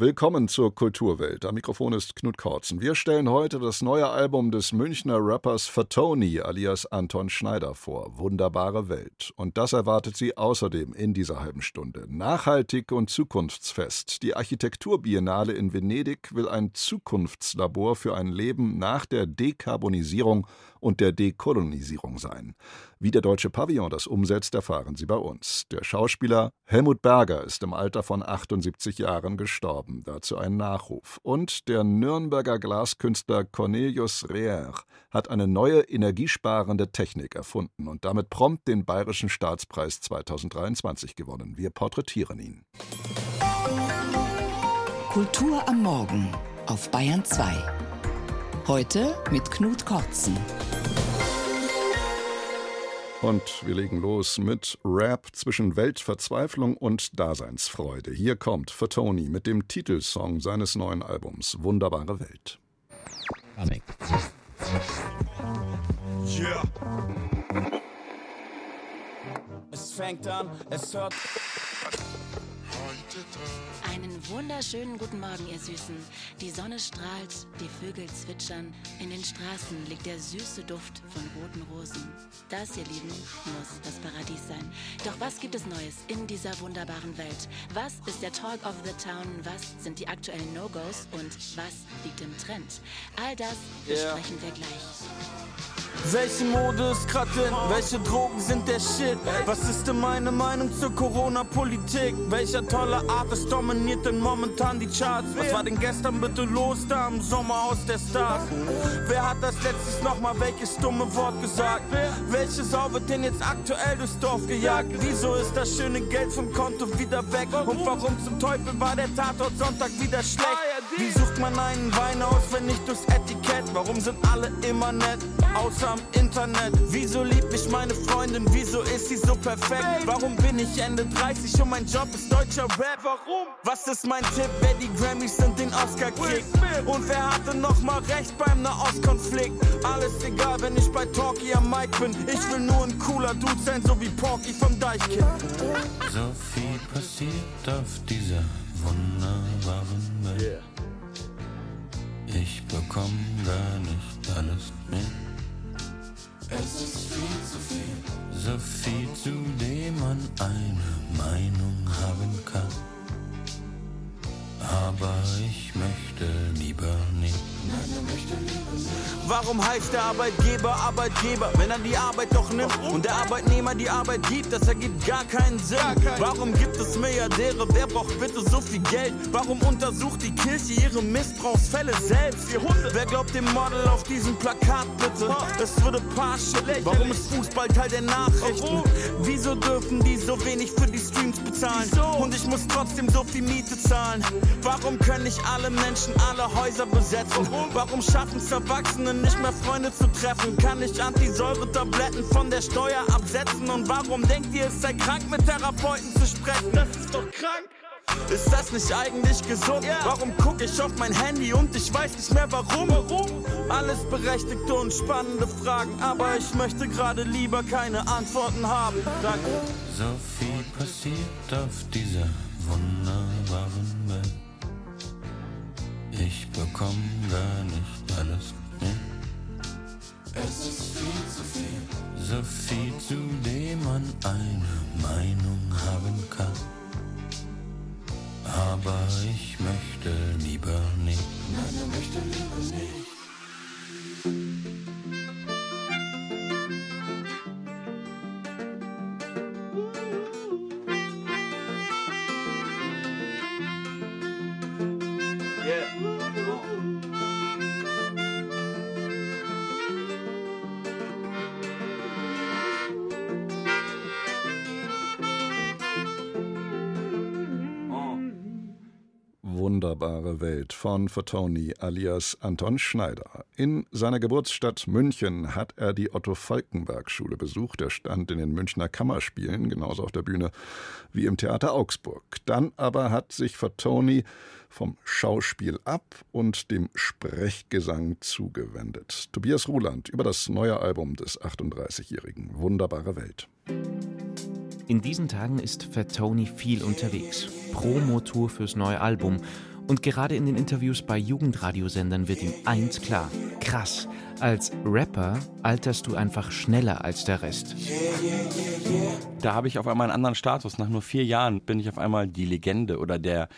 Willkommen zur Kulturwelt. Am Mikrofon ist Knut Kortzen. Wir stellen heute das neue Album des Münchner Rappers Fatoni alias Anton Schneider vor. Wunderbare Welt. Und das erwartet Sie außerdem in dieser halben Stunde. Nachhaltig und zukunftsfest. Die Architekturbiennale in Venedig will ein Zukunftslabor für ein Leben nach der Dekarbonisierung und der Dekolonisierung sein. Wie der Deutsche Pavillon das umsetzt, erfahren Sie bei uns. Der Schauspieler Helmut Berger ist im Alter von 78 Jahren gestorben. Dazu ein Nachruf. Und der Nürnberger Glaskünstler Cornelius Reher hat eine neue energiesparende Technik erfunden und damit prompt den Bayerischen Staatspreis 2023 gewonnen. Wir porträtieren ihn. Kultur am Morgen auf Bayern 2. Heute mit Knut Kortzen. Und wir legen los mit Rap zwischen Weltverzweiflung und Daseinsfreude. Hier kommt Fatoni mit dem Titelsong seines neuen Albums Wunderbare Welt. Yeah. Es fängt an, es hört. Einen wunderschönen guten Morgen, ihr Süßen. Die Sonne strahlt, die Vögel zwitschern. In den Straßen liegt der süße Duft von roten Rosen. Das, ihr Lieben, muss das Paradies sein. Doch was gibt es Neues in dieser wunderbaren Welt? Was ist der Talk of the Town? Was sind die aktuellen No-Gos? Und was liegt im Trend? All das Yeah. besprechen wir gleich. Welche Mode ist grad in? Welche Drogen sind der Shit? Was ist denn meine Meinung zur Corona-Politik? Welcher tolle Artist dominiert denn momentan die Charts? Was war denn gestern bitte los da im Sommerhaus der Stars? Wer hat das letztes nochmal welches dumme Wort gesagt? Welche Sau wird denn jetzt aktuell durchs Dorf gejagt? Wieso ist das schöne Geld vom Konto wieder weg? Und warum zum Teufel war der Tatort Sonntag wieder schlecht? Wie sucht man einen Wein aus, wenn nicht durchs Etikett? Warum sind alle immer nett, außer am Internet? Wieso liebt mich meine Freundin? Wieso ist sie so perfekt? Warum bin ich Ende 30 und mein Job ist deutscher Rap? Warum? Was ist mein Tipp, wer die Grammys und den Oscar kriegt? Und wer hatte noch mal recht beim Nahostkonflikt? Alles egal, wenn ich bei Talkie am Mic bin. Ich will nur ein cooler Dude sein, so wie Porky vom Deichkind. So viel passiert auf dieser wunderbaren Welt. Ich bekomm gar nicht alles mit. Es ist viel zu viel. So viel, zu dem man eine Meinung haben kann. Aber ich möchte lieber nicht. Warum heißt der Arbeitgeber Arbeitgeber, wenn er die Arbeit doch nimmt und der Arbeitnehmer die Arbeit gibt? Das ergibt gar keinen Sinn. Warum gibt es Milliardäre? Wer braucht bitte so viel Geld? Warum untersucht die Kirche ihre Missbrauchsfälle selbst? Wer glaubt dem Model auf diesem Plakat bitte? Es würde Pasche. Warum ist Fußball Teil der Nachrichten? Wieso dürfen die so wenig für die Streams bezahlen? Und ich muss trotzdem so viel Miete zahlen. Warum können nicht alle Menschen alle Häuser besetzen? Warum schaffen es Erwachsene nicht mehr Freunde zu treffen? Kann ich Antisäure-Tabletten von der Steuer absetzen? Und warum denkt ihr, es sei krank, mit Therapeuten zu sprechen? Das ist doch krank. Ist das nicht eigentlich gesund? Warum gucke ich auf mein Handy und ich weiß nicht mehr warum? Alles berechtigte und spannende Fragen, aber ich möchte gerade lieber keine Antworten haben. Danke. So viel passiert auf dieser wunderbaren Welt. Ich bekomm gar nicht alles. Es ist viel zu viel. So viel, zu dem man eine Meinung haben kann. Aber ich möchte lieber nicht. Nein, ich möchte lieber nicht. Wunderbare Welt von Fatoni alias Anton Schneider. In seiner Geburtsstadt München hat er die Otto-Falkenberg-Schule besucht. Er stand in den Münchner Kammerspielen, genauso auf der Bühne wie im Theater Augsburg. Dann aber hat sich Fatoni vom Schauspiel ab und dem Sprechgesang zugewendet. Tobias Ruland über das neue Album des 38-Jährigen. Wunderbare Welt. In diesen Tagen ist Fatoni viel unterwegs. Promotour fürs neue Album. Und gerade in den Interviews bei Jugendradiosendern wird ihm eins klar. Krass, als Rapper alterst du einfach schneller als der Rest. Da habe ich auf einmal einen anderen Status. Nach nur vier Jahren bin ich auf einmal die Legende oder der,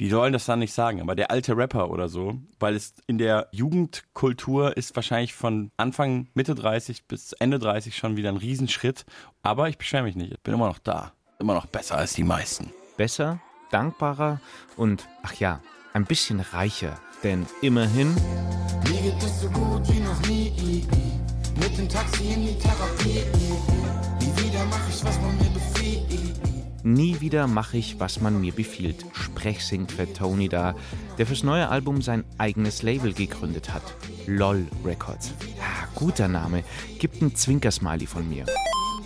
die sollen das dann nicht sagen, aber der alte Rapper oder so, weil es in der Jugendkultur ist wahrscheinlich von Anfang, Mitte 30 bis Ende 30 schon wieder ein Riesenschritt. Aber ich beschwere mich nicht, ich bin immer noch da. Immer noch besser als die meisten. Besser, dankbarer und, ach ja, ein bisschen reicher. Denn immerhin. Mir geht es so gut wie noch nie. Mit dem Taxi in die Therapie. Nie wieder mache ich, was man mir. Nie wieder mache ich, was man mir befiehlt. Sprechsingt Fat Tony da, der fürs neue Album sein eigenes Label gegründet hat. LOL Records. Ja, guter Name. Gibt ein Zwinkersmiley von mir.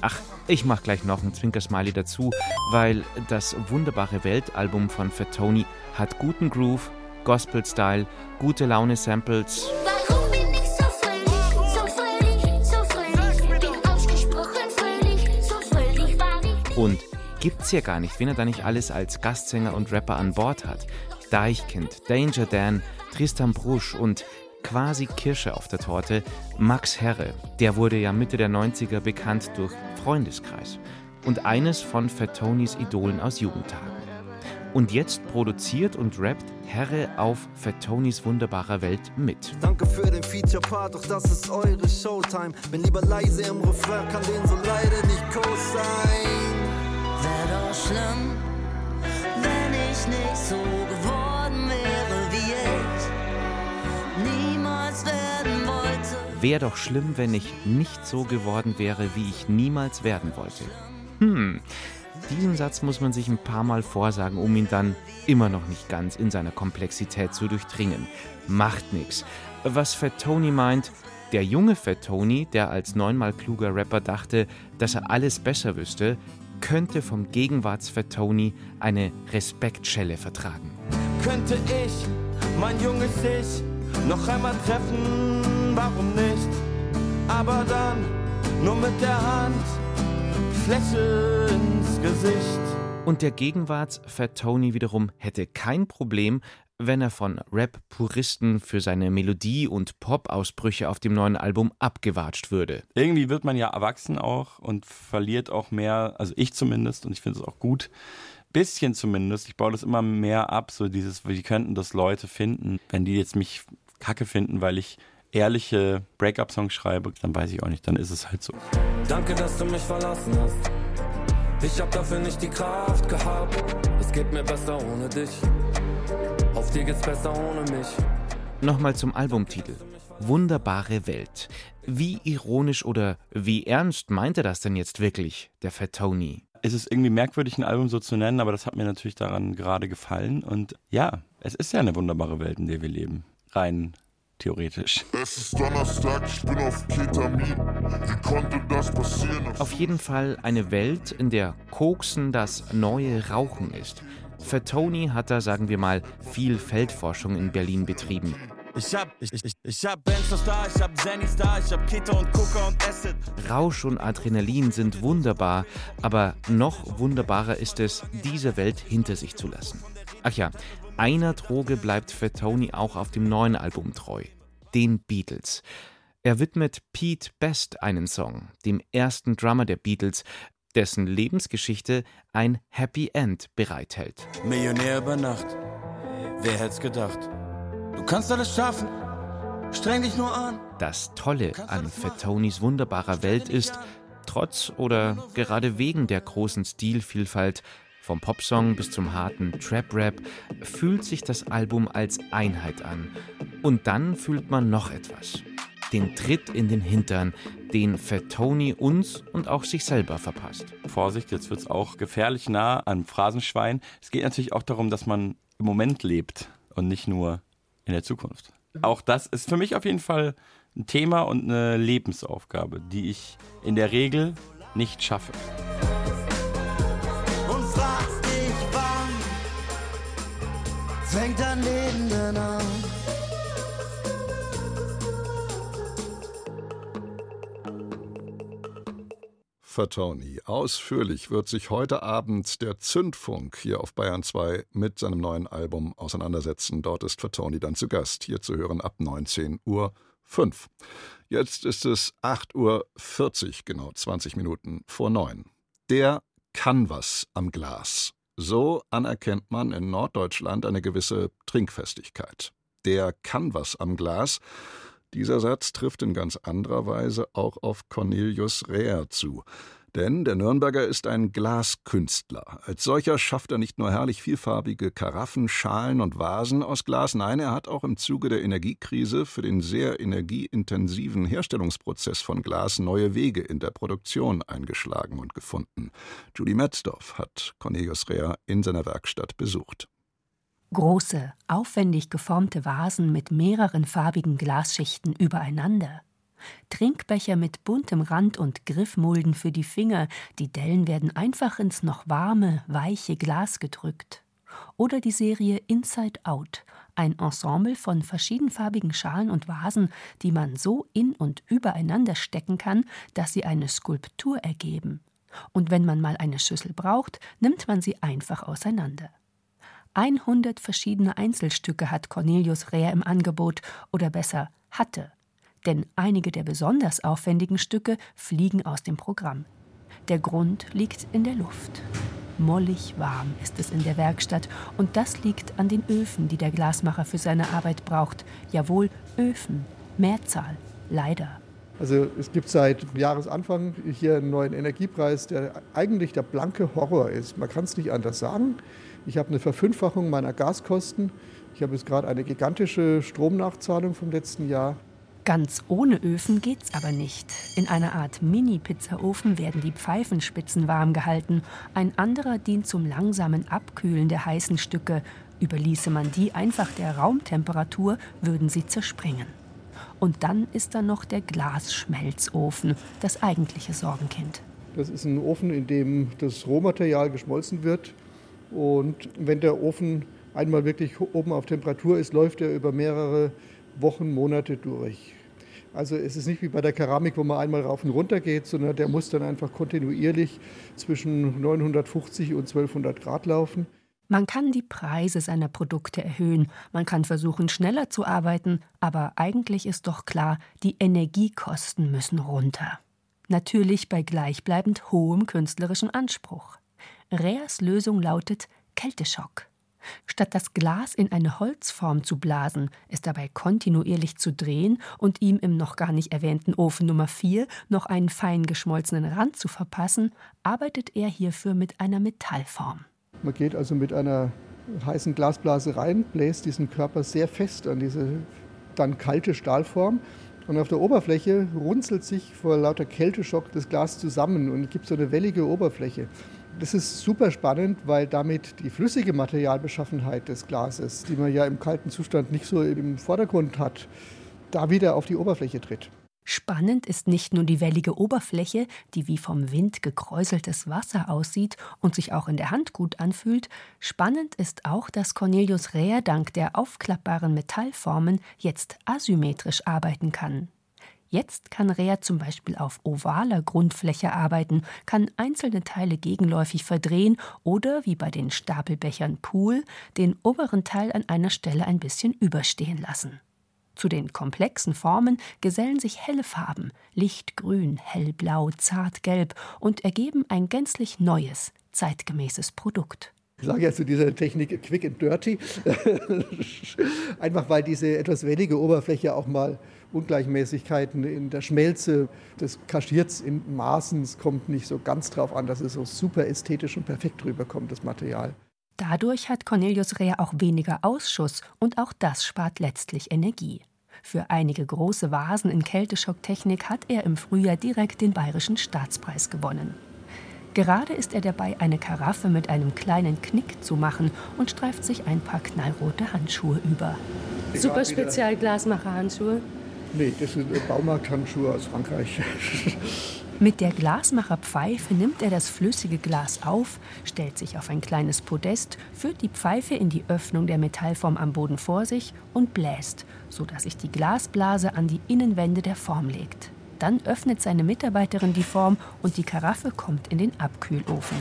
Ach, ich mach gleich noch ein Zwinkersmiley dazu, weil das wunderbare Weltalbum von Fat Tony hat guten Groove, Gospel-Style, gute Laune-Samples. Warum bin ich so fröhlich, so fröhlich, so fröhlich? Bin ausgesprochen fröhlich, so fröhlich war ich. Und gibt's ja gar nicht, wenn er da nicht alles als Gastsänger und Rapper an Bord hat. Deichkind, Danger Dan, Tristan Brusch und quasi Kirsche auf der Torte, Max Herre. Der wurde ja Mitte der 90er bekannt durch Freundeskreis und eines von Fat Tonys Idolen aus Jugendtagen. Und jetzt produziert und rappt Herre auf Fat Tonys wunderbarer Welt mit. Danke für den Feature-Part, doch das ist eure Showtime. Bin lieber leise im Refrain, kann den so leider nicht groß sein. Wär doch schlimm, wenn ich nicht so geworden wäre wie ich niemals werden wollte. Wäre doch schlimm, wenn ich nicht so geworden wäre, wie ich niemals werden wollte. Hm, diesen Satz muss man sich ein paar Mal vorsagen, um ihn dann immer noch nicht ganz in seiner Komplexität zu durchdringen. Macht nix. Was Fat Tony meint, der junge Fat Tony, der als neunmal kluger Rapper dachte, dass er alles besser wüsste, könnte vom Gegenwarts-Fat Tony eine Respektschelle vertragen. Könnte ich mein junges Ich noch einmal treffen, warum nicht? Aber dann nur mit der Hand, Fläche ins Gesicht. Und der Gegenwarts-Fat Tony wiederum hätte kein Problem, wenn er von Rap-Puristen für seine Melodie- und Pop-Ausbrüche auf dem neuen Album abgewatscht würde. Irgendwie wird man ja erwachsen auch und verliert auch mehr, also ich zumindest, und ich finde es auch gut, bisschen zumindest, ich baue das immer mehr ab, so dieses, wie könnten das Leute finden, wenn die jetzt mich kacke finden, weil ich ehrliche Breakup-Songs schreibe, dann weiß ich auch nicht, dann ist es halt so. Danke, dass du mich verlassen hast. Ich hab dafür nicht die Kraft gehabt. Es geht mir besser ohne dich. Auf dir geht's besser ohne mich. Nochmal zum Albumtitel. Wunderbare Welt. Wie ironisch oder wie ernst meint er das denn jetzt wirklich, der Fat Tony? Es ist irgendwie merkwürdig, ein Album so zu nennen, aber das hat mir natürlich daran gerade gefallen. Und ja, es ist ja eine wunderbare Welt, in der wir leben. Rein theoretisch. Es ist Donnerstag, ich bin auf Ketamin. Wie konnte das passieren? Auf jeden Fall eine Welt, in der Koksen das neue Rauchen ist. Für Tony hat er, sagen wir mal, viel Feldforschung in Berlin betrieben. Ich hab, ich, ich, ich hab Benzos da, ich hab Zennys da, ich hab Keto und Coca und Acid. Rausch und Adrenalin sind wunderbar, aber noch wunderbarer ist es, diese Welt hinter sich zu lassen. Ach ja, einer Droge bleibt für Tony auch auf dem neuen Album treu: den Beatles. Er widmet Pete Best einen Song, dem ersten Drummer der Beatles, dessen Lebensgeschichte ein Happy End bereithält. Millionär über Nacht, wer hätt's gedacht? Du kannst alles schaffen, streng dich nur an. Das Tolle an Fat Tonys wunderbarer Welt ist, trotz oder gerade wegen der großen Stilvielfalt, vom Popsong bis zum harten Trap-Rap, fühlt sich das Album als Einheit an. Und dann fühlt man noch etwas. Den Tritt in den Hintern, den Fat Tony uns und auch sich selber verpasst. Vorsicht, jetzt wird's auch gefährlich nah am Phrasenschwein. Es geht natürlich auch darum, dass man im Moment lebt und nicht nur in der Zukunft. Auch das ist für mich auf jeden Fall ein Thema und eine Lebensaufgabe, die ich in der Regel nicht schaffe. Und fragst dich, wann fängt dein Leben denn an? Fatoni. Ausführlich wird sich heute Abend der Zündfunk hier auf Bayern 2 mit seinem neuen Album auseinandersetzen. Dort ist Fatoni dann zu Gast, hier zu hören ab 19 Uhr. 5. Jetzt ist es 8.40 Uhr, genau 20 Minuten vor 9. Der kann am Glas. So anerkennt man in Norddeutschland eine gewisse Trinkfestigkeit. Der kann am Glas. Dieser Satz trifft in ganz anderer Weise auch auf Cornelius Reher zu. Denn der Nürnberger ist ein Glaskünstler. Als solcher schafft er nicht nur herrlich vielfarbige Karaffen, Schalen und Vasen aus Glas, nein, er hat auch im Zuge der Energiekrise für den sehr energieintensiven Herstellungsprozess von Glas neue Wege in der Produktion eingeschlagen und gefunden. Julie Metzdorf hat Cornelius Reher in seiner Werkstatt besucht. Große, aufwendig geformte Vasen mit mehreren farbigen Glasschichten übereinander. Trinkbecher mit buntem Rand und Griffmulden für die Finger, die Dellen werden einfach ins noch warme, weiche Glas gedrückt. Oder die Serie Inside Out, ein Ensemble von verschiedenfarbigen Schalen und Vasen, die man so in und übereinander stecken kann, dass sie eine Skulptur ergeben. Und wenn man mal eine Schüssel braucht, nimmt man sie einfach auseinander. 100 verschiedene Einzelstücke hat Cornelius Rehr im Angebot, oder besser hatte denn einige der besonders aufwendigen Stücke fliegen aus dem Programm. Der Grund liegt in der Luft. Mollig warm ist es in der Werkstatt und das liegt an den Öfen, die der Glasmacher für seine Arbeit braucht. Jawohl, Öfen, Mehrzahl, leider. Also es gibt seit Jahresanfang hier einen neuen Energiepreis, der eigentlich der blanke Horror ist. Man kann es nicht anders sagen. Ich habe eine Verfünffachung meiner Gaskosten. Ich habe jetzt gerade eine gigantische Stromnachzahlung vom letzten Jahr. Ganz ohne Öfen geht's aber nicht. In einer Art Mini-Pizzaofen werden die Pfeifenspitzen warm gehalten. Ein anderer dient zum langsamen Abkühlen der heißen Stücke. Überließe man die einfach der Raumtemperatur, würden sie zerspringen. Und dann ist da noch der Glasschmelzofen, das eigentliche Sorgenkind. Das ist ein Ofen, in dem das Rohmaterial geschmolzen wird. Und wenn der Ofen einmal wirklich oben auf Temperatur ist, läuft er über mehrere Wochen, Monate durch. Also es ist nicht wie bei der Keramik, wo man einmal rauf und runter geht, sondern der muss dann einfach kontinuierlich zwischen 950 und 1200 Grad laufen. Man kann die Preise seiner Produkte erhöhen, man kann versuchen, schneller zu arbeiten, aber eigentlich ist doch klar, die Energiekosten müssen runter. Natürlich bei gleichbleibend hohem künstlerischen Anspruch. Reas Lösung lautet Kälteschock. Statt das Glas in eine Holzform zu blasen, es dabei kontinuierlich zu drehen und ihm im noch gar nicht erwähnten Ofen Nummer 4 noch einen fein geschmolzenen Rand zu verpassen, arbeitet er hierfür mit einer Metallform. Man geht also mit einer heißen Glasblase rein, bläst diesen Körper sehr fest an diese dann kalte Stahlform und auf der Oberfläche runzelt sich vor lauter Kälteschock das Glas zusammen und gibt so eine wellige Oberfläche. Das ist super spannend, weil damit die flüssige Materialbeschaffenheit des Glases, die man ja im kalten Zustand nicht so im Vordergrund hat, da wieder auf die Oberfläche tritt. Spannend ist nicht nur die wellige Oberfläche, die wie vom Wind gekräuseltes Wasser aussieht und sich auch in der Hand gut anfühlt, spannend ist auch, dass Cornelius Reher dank der aufklappbaren Metallformen jetzt asymmetrisch arbeiten kann. Jetzt kann Rea zum Beispiel auf ovaler Grundfläche arbeiten, kann einzelne Teile gegenläufig verdrehen oder, wie bei den Stapelbechern Pool, den oberen Teil an einer Stelle ein bisschen überstehen lassen. Zu den komplexen Formen gesellen sich helle Farben, lichtgrün, hellblau, zartgelb und ergeben ein gänzlich neues, zeitgemäßes Produkt. Ich sage ja zu dieser Technik quick and dirty, einfach weil diese etwas wellige Oberfläche auch mal Ungleichmäßigkeiten in der Schmelze des Kaschierts in Maßen. Es kommt nicht so ganz drauf an, dass es so super ästhetisch und perfekt rüberkommt, das Material. Dadurch hat Cornelius Reher auch weniger Ausschuss und auch das spart letztlich Energie. Für einige große Vasen in Kälteschocktechnik hat er im Frühjahr direkt den Bayerischen Staatspreis gewonnen. Gerade ist er dabei, eine Karaffe mit einem kleinen Knick zu machen und streift sich ein paar knallrote Handschuhe über. Super Spezialglasmacher-Handschuhe. Nee, das sind Baumarkthandschuhe aus Frankreich. Mit der Glasmacherpfeife nimmt er das flüssige Glas auf, stellt sich auf ein kleines Podest, führt die Pfeife in die Öffnung der Metallform am Boden vor sich und bläst, sodass sich die Glasblase an die Innenwände der Form legt. Dann öffnet seine Mitarbeiterin die Form und die Karaffe kommt in den Abkühlofen.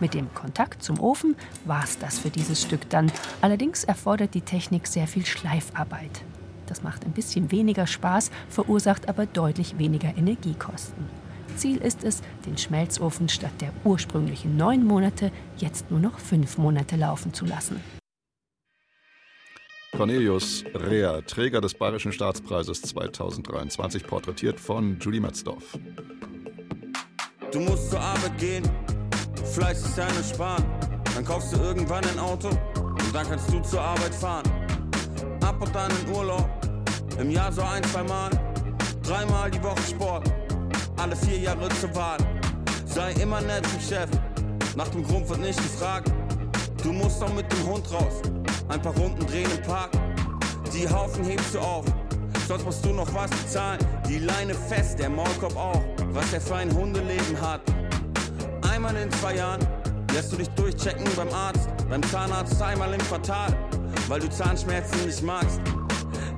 Mit dem Kontakt zum Ofen war's das für dieses Stück dann. Allerdings erfordert die Technik sehr viel Schleifarbeit. Das macht ein bisschen weniger Spaß, verursacht aber deutlich weniger Energiekosten. Ziel ist es, den Schmelzofen statt der ursprünglichen neun Monate jetzt nur noch fünf Monate laufen zu lassen. Cornelius Rea, Träger des Bayerischen Staatspreises 2023, porträtiert von Julie Metzdorf. Du musst zur Arbeit gehen, Fleiß ist deine Sparen. Dann kaufst du irgendwann ein Auto und dann kannst du zur Arbeit fahren. Ab und an in Urlaub, im Jahr so ein, zwei Mal. Dreimal die Woche Sport, alle vier Jahre zur Wahl. Sei immer nett zum Chef, nach dem Grund wird nicht gefragt. Du musst auch mit dem Hund raus, ein paar Runden drehen im Park. Die Haufen hebst du auf, sonst musst du noch was bezahlen. Die Leine fest, der Maulkorb auch, was er für ein Hundeleben hat. Einmal in zwei Jahren lässt du dich durchchecken beim Arzt, beim Zahnarzt einmal im Quartal, weil du Zahnschmerzen nicht magst.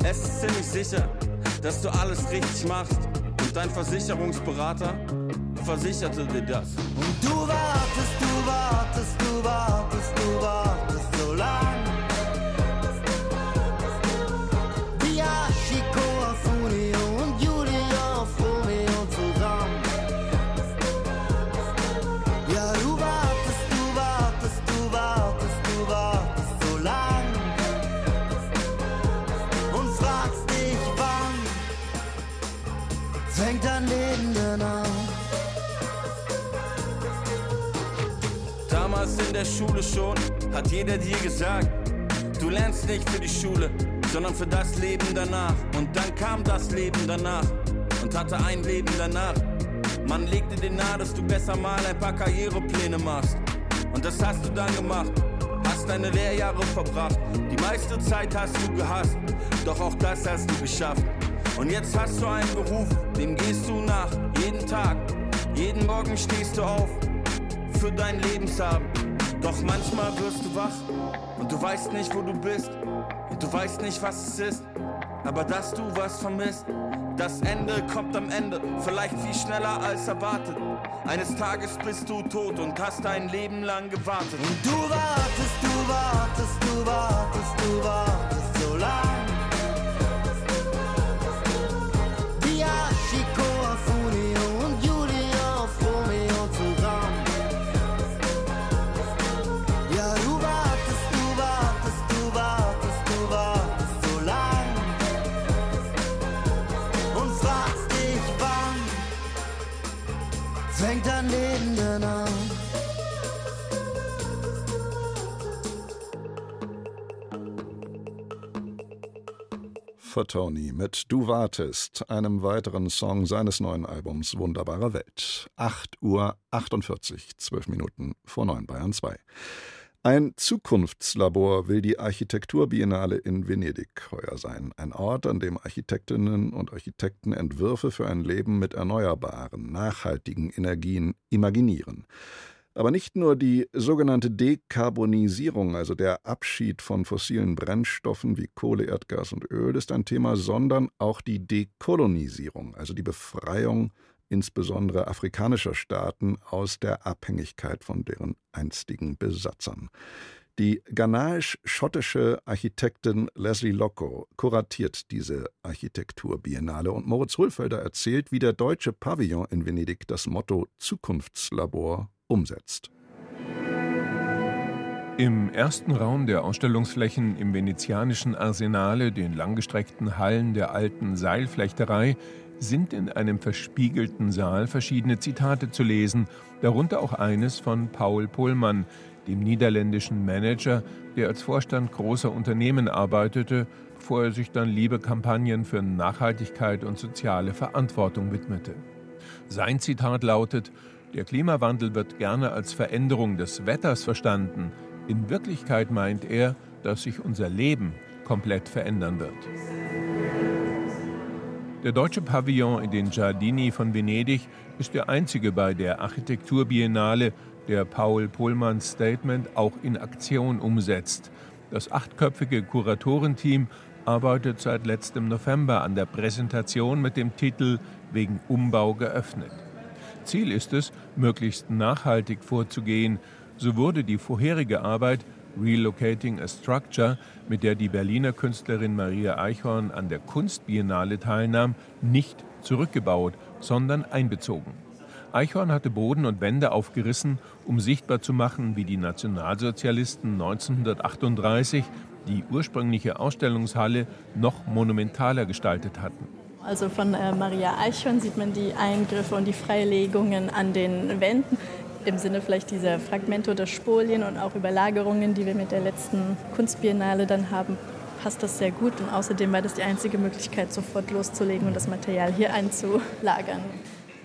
Es ist ziemlich sicher, dass du alles richtig machst dein Versicherungsberater versicherte dir das. Und du wartest, gesagt, du lernst nicht für die Schule, sondern für das Leben danach. Und dann kam das Leben danach und hatte ein Leben danach. Man legte dir nahe, dass du besser mal ein paar Karrierepläne machst. Und das hast du dann gemacht, hast deine Lehrjahre verbracht. Die meiste Zeit hast du gehasst, doch auch das hast du geschafft. Und jetzt hast du einen Beruf, dem gehst du nach, jeden Tag. Jeden Morgen stehst du auf für dein Lebenshaben. Doch manchmal wirst du wach und du weißt nicht, wo du bist. Und du weißt nicht, was es ist. Aber dass du was vermisst, das Ende kommt am Ende, vielleicht viel schneller als erwartet. Eines Tages bist du tot und hast dein Leben lang gewartet. Und du wartest, du wartest, du wartest, du wartest Fatoni mit Du wartest, einem weiteren Song seines neuen Albums Wunderbare Welt. 8 Uhr 48, 12 Minuten vor 9 Bayern 2. Ein Zukunftslabor will die Architekturbiennale in Venedig heuer sein. Ein Ort, an dem Architektinnen und Architekten Entwürfe für ein Leben mit erneuerbaren, nachhaltigen Energien imaginieren. Aber nicht nur die sogenannte Dekarbonisierung, also der Abschied von fossilen Brennstoffen wie Kohle, Erdgas und Öl, ist ein Thema, sondern auch die Dekolonisierung, also die Befreiung insbesondere afrikanischer Staaten aus der Abhängigkeit von deren einstigen Besatzern. Die ghanaisch-schottische Architektin Leslie Locko kuratiert diese Architekturbiennale und Moritz Hohlfelder erzählt, wie der deutsche Pavillon in Venedig das Motto Zukunftslabor umsetzt. Im ersten Raum der Ausstellungsflächen im venezianischen Arsenale, den langgestreckten Hallen der alten Seilflechterei, sind in einem verspiegelten Saal verschiedene Zitate zu lesen, darunter auch eines von Paul Pohlmann, dem niederländischen Manager, der als Vorstand großer Unternehmen arbeitete, bevor er sich dann liebe Kampagnen für Nachhaltigkeit und soziale Verantwortung widmete. Sein Zitat lautet, der Klimawandel wird gerne als Veränderung des Wetters verstanden. In Wirklichkeit meint er, dass sich unser Leben komplett verändern wird. Der deutsche Pavillon in den Giardini von Venedig ist der einzige bei der Architekturbiennale, der Paul Pohlmanns Statement auch in Aktion umsetzt. Das achtköpfige Kuratorenteam arbeitet seit letztem November an der Präsentation mit dem Titel wegen Umbau geöffnet. Ziel ist es, möglichst nachhaltig vorzugehen. So wurde die vorherige Arbeit Relocating a Structure, mit der die Berliner Künstlerin Maria Eichhorn an der Kunstbiennale teilnahm, nicht zurückgebaut, sondern einbezogen. Eichhorn hatte Boden und Wände aufgerissen, um sichtbar zu machen, wie die Nationalsozialisten 1938 die ursprüngliche Ausstellungshalle noch monumentaler gestaltet hatten. Also von äh, Maria Eichhorn sieht man die Eingriffe und die Freilegungen an den Wänden im Sinne vielleicht dieser Fragmente oder Spolien und auch Überlagerungen, die wir mit der letzten Kunstbiennale dann haben, passt das sehr gut. Und außerdem war das die einzige Möglichkeit, sofort loszulegen und das Material hier einzulagern.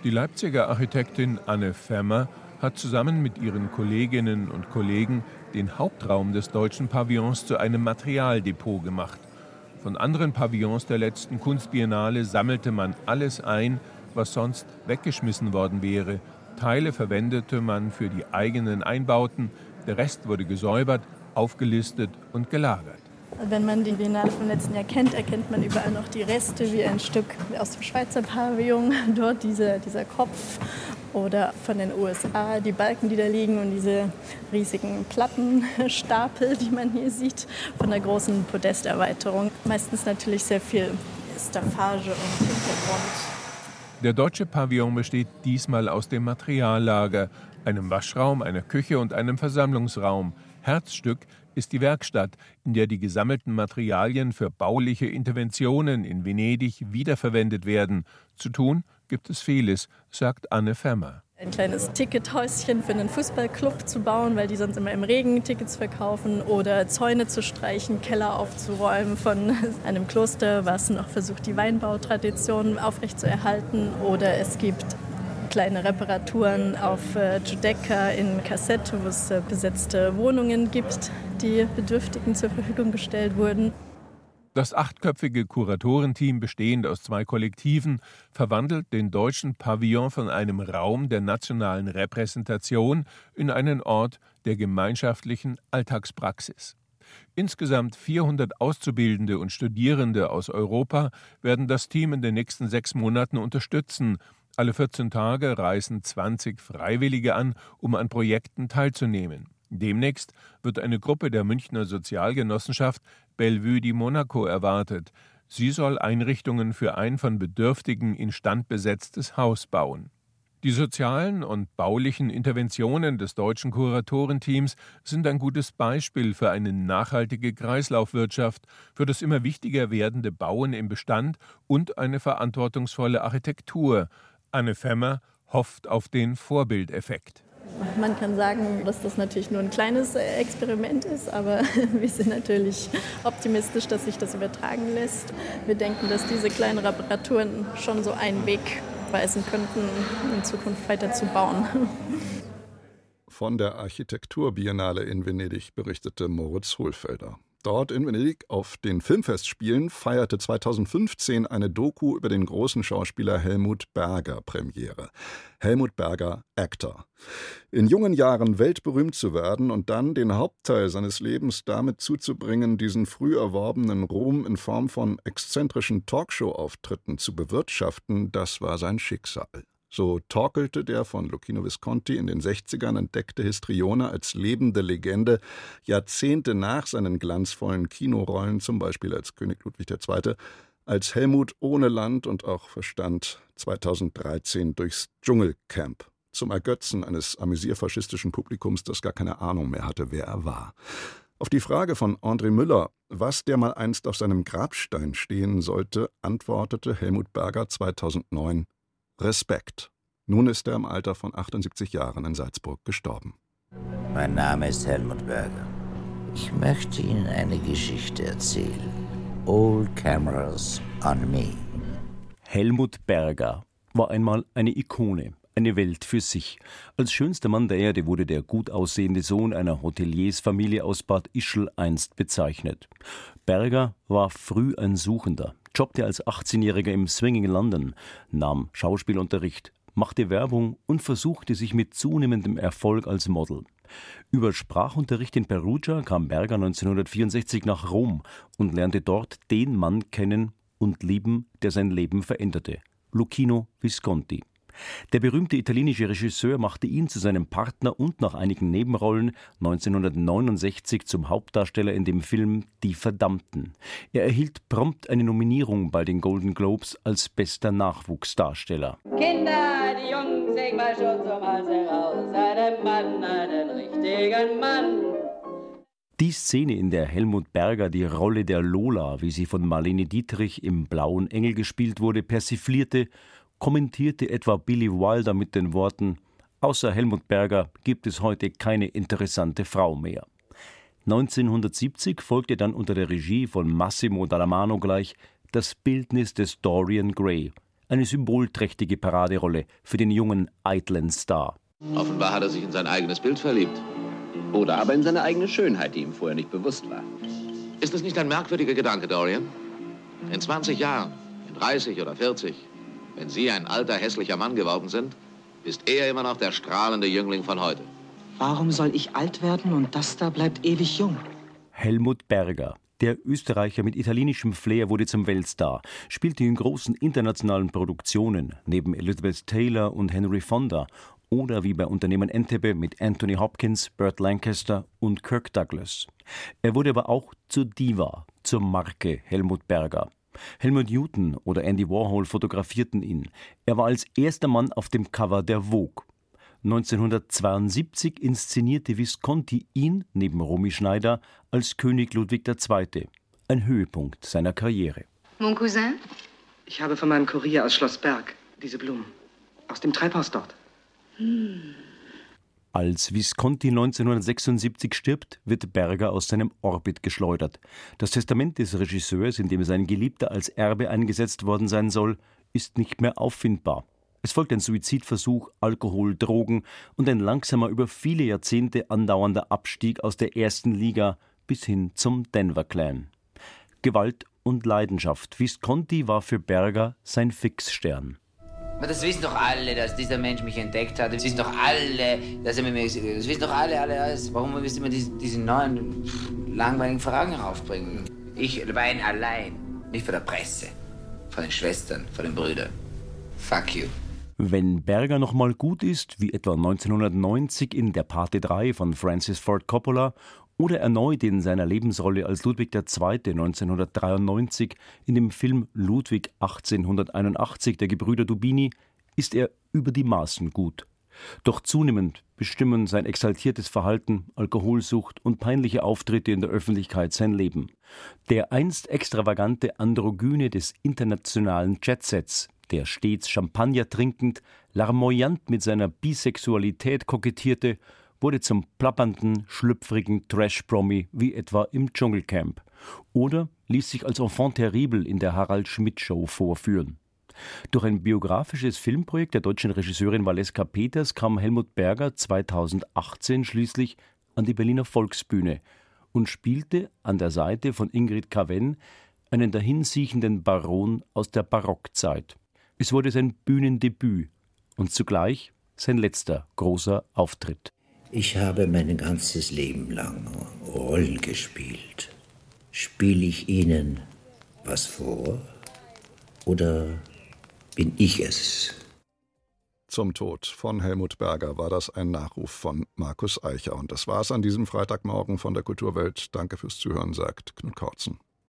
Die Leipziger Architektin Anne Femmer hat zusammen mit ihren Kolleginnen und Kollegen den Hauptraum des deutschen Pavillons zu einem Materialdepot gemacht. Von anderen Pavillons der letzten Kunstbiennale sammelte man alles ein, was sonst weggeschmissen worden wäre. Teile verwendete man für die eigenen Einbauten, der Rest wurde gesäubert, aufgelistet und gelagert. Wenn man die Biennale vom letzten Jahr kennt, erkennt man überall noch die Reste, wie ein Stück aus dem Schweizer Pavillon, dort diese, dieser Kopf oder von den USA, die Balken, die da liegen und diese riesigen Plattenstapel, die man hier sieht, von der großen Podesterweiterung. Meistens natürlich sehr viel Staffage und Hintergrund. Der deutsche Pavillon besteht diesmal aus dem Materiallager, einem Waschraum, einer Küche und einem Versammlungsraum. Herzstück ist die Werkstatt, in der die gesammelten Materialien für bauliche Interventionen in Venedig wiederverwendet werden. Zu tun gibt es vieles, sagt Anne Femmer. Ein kleines Tickethäuschen für einen Fußballclub zu bauen, weil die sonst immer im Regen Tickets verkaufen oder Zäune zu streichen, Keller aufzuräumen von einem Kloster, was noch versucht, die Weinbautradition aufrechtzuerhalten. Oder es gibt kleine Reparaturen auf äh, Giudecca in Cassette, wo es äh, besetzte Wohnungen gibt, die Bedürftigen zur Verfügung gestellt wurden. Das achtköpfige Kuratorenteam, bestehend aus zwei Kollektiven, verwandelt den deutschen Pavillon von einem Raum der nationalen Repräsentation in einen Ort der gemeinschaftlichen Alltagspraxis. Insgesamt 400 Auszubildende und Studierende aus Europa werden das Team in den nächsten sechs Monaten unterstützen. Alle 14 Tage reisen 20 Freiwillige an, um an Projekten teilzunehmen. Demnächst wird eine Gruppe der Münchner Sozialgenossenschaft Bellevue di Monaco erwartet. Sie soll Einrichtungen für ein von Bedürftigen instand besetztes Haus bauen. Die sozialen und baulichen Interventionen des deutschen Kuratorenteams sind ein gutes Beispiel für eine nachhaltige Kreislaufwirtschaft, für das immer wichtiger werdende Bauen im Bestand und eine verantwortungsvolle Architektur. Anne Femmer hofft auf den Vorbildeffekt. Man kann sagen, dass das natürlich nur ein kleines Experiment ist, aber wir sind natürlich optimistisch, dass sich das übertragen lässt. Wir denken, dass diese kleinen Reparaturen schon so einen Weg weisen könnten, in Zukunft weiter zu bauen. Von der Architekturbiennale in Venedig berichtete Moritz Hohlfelder. Dort in Venedig auf den Filmfestspielen feierte 2015 eine Doku über den großen Schauspieler Helmut Berger Premiere. Helmut Berger, Actor. In jungen Jahren weltberühmt zu werden und dann den Hauptteil seines Lebens damit zuzubringen, diesen früh erworbenen Ruhm in Form von exzentrischen Talkshow-Auftritten zu bewirtschaften, das war sein Schicksal. So torkelte der von Lucchino Visconti in den 60ern entdeckte Histrione als lebende Legende Jahrzehnte nach seinen glanzvollen Kinorollen, zum Beispiel als König Ludwig II., als Helmut ohne Land und auch Verstand 2013 durchs Dschungelcamp zum Ergötzen eines amüsierfaschistischen Publikums, das gar keine Ahnung mehr hatte, wer er war. Auf die Frage von André Müller, was der mal einst auf seinem Grabstein stehen sollte, antwortete Helmut Berger 2009 Respekt. Nun ist er im Alter von 78 Jahren in Salzburg gestorben. Mein Name ist Helmut Berger. Ich möchte Ihnen eine Geschichte erzählen. All cameras on me. Helmut Berger war einmal eine Ikone, eine Welt für sich. Als schönster Mann der Erde wurde der gut aussehende Sohn einer Hoteliersfamilie aus Bad Ischl einst bezeichnet. Berger war früh ein Suchender jobbte als 18-Jähriger im Swinging London, nahm Schauspielunterricht, machte Werbung und versuchte sich mit zunehmendem Erfolg als Model. Über Sprachunterricht in Perugia kam Berger 1964 nach Rom und lernte dort den Mann kennen und lieben, der sein Leben veränderte, Lucchino Visconti. Der berühmte italienische Regisseur machte ihn zu seinem Partner und nach einigen Nebenrollen 1969 zum Hauptdarsteller in dem Film Die Verdammten. Er erhielt prompt eine Nominierung bei den Golden Globes als bester Nachwuchsdarsteller. Kinder, die Jungs, ich mal schon zum Hals heraus. Einen Mann, einen richtigen Mann. Die Szene, in der Helmut Berger die Rolle der Lola, wie sie von Marlene Dietrich im Blauen Engel gespielt wurde, persiflierte, kommentierte etwa Billy Wilder mit den Worten Außer Helmut Berger gibt es heute keine interessante Frau mehr. 1970 folgte dann unter der Regie von Massimo Dallamano gleich das Bildnis des Dorian Gray, eine symbolträchtige Paraderolle für den jungen, eitlen Star. Offenbar hat er sich in sein eigenes Bild verliebt. Oder aber in seine eigene Schönheit, die ihm vorher nicht bewusst war. Ist es nicht ein merkwürdiger Gedanke, Dorian? In 20 Jahren, in 30 oder 40, wenn Sie ein alter, hässlicher Mann geworden sind, ist er immer noch der strahlende Jüngling von heute. Warum soll ich alt werden und das da bleibt ewig jung? Helmut Berger, der Österreicher mit italienischem Flair wurde zum Weltstar, spielte in großen internationalen Produktionen neben Elizabeth Taylor und Henry Fonda oder wie bei Unternehmen Entebbe mit Anthony Hopkins, Burt Lancaster und Kirk Douglas. Er wurde aber auch zur Diva, zur Marke Helmut Berger. Helmut Newton oder Andy Warhol fotografierten ihn. Er war als erster Mann auf dem Cover der Vogue. 1972 inszenierte Visconti ihn neben Romy Schneider als König Ludwig II. Ein Höhepunkt seiner Karriere. Mon Cousin? Ich habe von meinem Kurier aus Schloss Berg diese Blumen. Aus dem Treibhaus dort. Als Visconti 1976 stirbt, wird Berger aus seinem Orbit geschleudert. Das Testament des Regisseurs, in dem sein Geliebter als Erbe eingesetzt worden sein soll, ist nicht mehr auffindbar. Es folgt ein Suizidversuch, Alkohol, Drogen und ein langsamer über viele Jahrzehnte andauernder Abstieg aus der ersten Liga bis hin zum Denver Clan. Gewalt und Leidenschaft. Visconti war für Berger sein Fixstern. Das wissen doch alle, dass dieser Mensch mich entdeckt hat. Das wissen doch alle, dass er mit mir. Das wissen doch alle, alle alles. Warum müsst ihr mir diese, diese neuen, langweiligen Fragen raufbringen? Ich weine allein. Nicht vor der Presse. Vor den Schwestern, vor den Brüdern. Fuck you. Wenn Berger noch mal gut ist, wie etwa 1990 in Der Pate 3 von Francis Ford Coppola oder erneut in seiner Lebensrolle als Ludwig II. 1993 in dem Film Ludwig 1881 der Gebrüder Dubini, ist er über die Maßen gut. Doch zunehmend bestimmen sein exaltiertes Verhalten, Alkoholsucht und peinliche Auftritte in der Öffentlichkeit sein Leben. Der einst extravagante Androgyne des internationalen Jetsets, der stets Champagner trinkend, larmoyant mit seiner Bisexualität kokettierte, wurde zum plappernden, schlüpfrigen Trash-Promi wie etwa im Dschungelcamp oder ließ sich als Enfant terrible in der Harald Schmidt Show vorführen. Durch ein biografisches Filmprojekt der deutschen Regisseurin Valeska Peters kam Helmut Berger 2018 schließlich an die Berliner Volksbühne und spielte an der Seite von Ingrid Caven einen dahinsiechenden Baron aus der Barockzeit. Es wurde sein Bühnendebüt und zugleich sein letzter großer Auftritt. Ich habe mein ganzes Leben lang Rollen gespielt. Spiele ich Ihnen was vor oder bin ich es? Zum Tod von Helmut Berger war das ein Nachruf von Markus Eicher. Und das war's an diesem Freitagmorgen von der Kulturwelt. Danke fürs Zuhören, sagt Knut Kautzen.